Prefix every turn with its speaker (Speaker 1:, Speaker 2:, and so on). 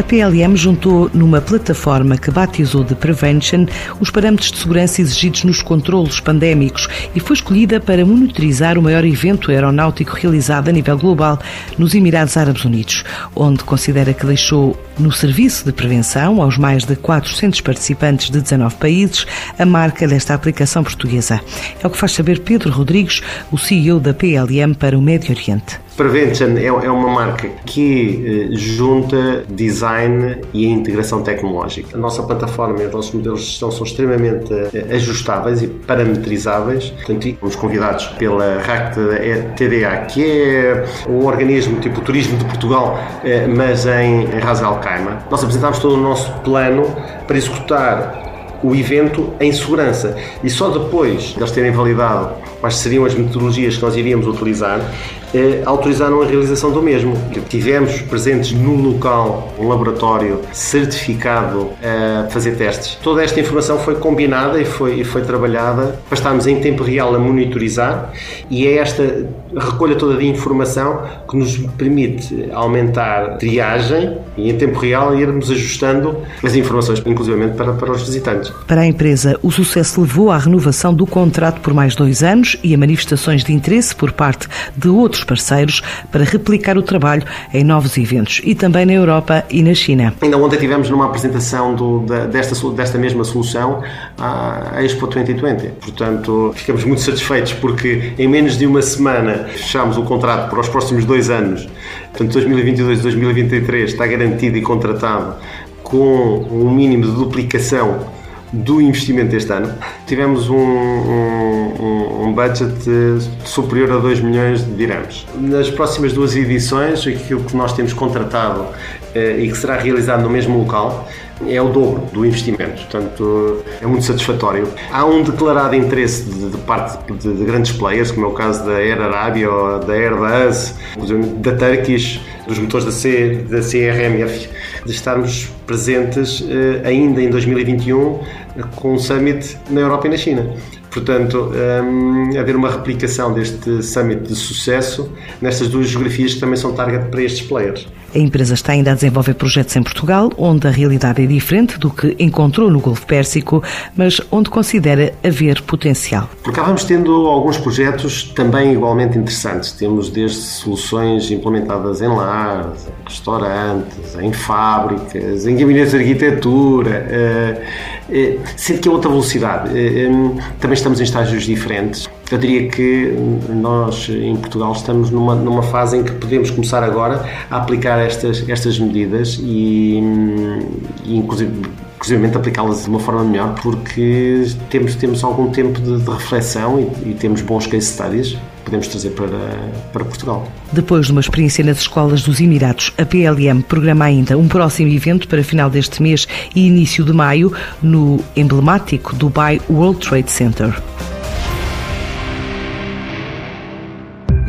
Speaker 1: A PLM juntou numa plataforma que batizou de Prevention os parâmetros de segurança exigidos nos controlos pandémicos e foi escolhida para monitorizar o maior evento aeronáutico realizado a nível global nos Emirados Árabes Unidos, onde considera que deixou no serviço de prevenção aos mais de 400 participantes de 19 países a marca desta aplicação portuguesa. É o que faz saber Pedro Rodrigues, o CEO da PLM para o Médio Oriente.
Speaker 2: Prevention é, é uma marca que eh, junta design e integração tecnológica. A nossa plataforma e os nossos modelos de gestão são extremamente eh, ajustáveis e parametrizáveis. Portanto, fomos convidados pela RAC TDA, que é um organismo tipo Turismo de Portugal, eh, mas em, em Ras Al Khaimah. Nós apresentámos todo o nosso plano para executar o evento em segurança. E só depois de eles terem validado quais seriam as metodologias que nós iríamos utilizar, eh, autorizaram a realização do mesmo. Tivemos presentes no local um laboratório certificado a fazer testes. Toda esta informação foi combinada e foi, e foi trabalhada para estarmos em tempo real a monitorizar e é esta recolha toda de informação que nos permite aumentar triagem e em tempo real irmos ajustando as informações, inclusivamente para, para os visitantes.
Speaker 1: Para a empresa, o sucesso levou à renovação do contrato por mais dois anos e a manifestações de interesse por parte de outros parceiros para replicar o trabalho em novos eventos e também na Europa e na China.
Speaker 2: Ainda ontem tivemos numa apresentação do, desta, desta mesma solução à Expo 2020. Portanto, ficamos muito satisfeitos porque em menos de uma semana fechámos o contrato para os próximos dois anos. Portanto, 2022 2023 está garantido e contratado com um mínimo de duplicação do investimento deste ano. Tivemos um, um, um, budget superior a 2 milhões de dirhams. Nas próximas duas edições, aquilo que nós temos contratado eh, e que será realizado no mesmo local é o dobro do investimento, portanto é muito satisfatório. Há um declarado interesse de, de parte de, de, grandes players, como é o caso da Air Arabia ou da Airbus, da Turkish, dos motores da, C, da CRMF, de estarmos presentes eh, ainda em 2021 com um summit na Europa e na China. Portanto, um, haver uma replicação deste summit de sucesso nestas duas geografias que também são target para estes players.
Speaker 1: A empresa está ainda a desenvolver projetos em Portugal, onde a realidade é diferente do que encontrou no Golfo Pérsico, mas onde considera haver potencial.
Speaker 2: Vamos tendo alguns projetos também igualmente interessantes. Temos desde soluções implementadas em lares, em restaurantes, em fábricas, em gabinetes de arquitetura, eh, eh, sendo que a outra velocidade. Eh, também estamos em estágios diferentes. Eu diria que nós em Portugal estamos numa, numa fase em que podemos começar agora a aplicar estas, estas medidas e, e inclusive inclusive aplicá-las de uma forma melhor, porque temos, temos algum tempo de, de reflexão e, e, temos bons case studies podemos trazer para, para Portugal.
Speaker 1: Depois de uma experiência nas escolas dos Emirados, a PLM programa ainda um próximo evento para final deste mês e início de maio no emblemático Dubai World Trade Center.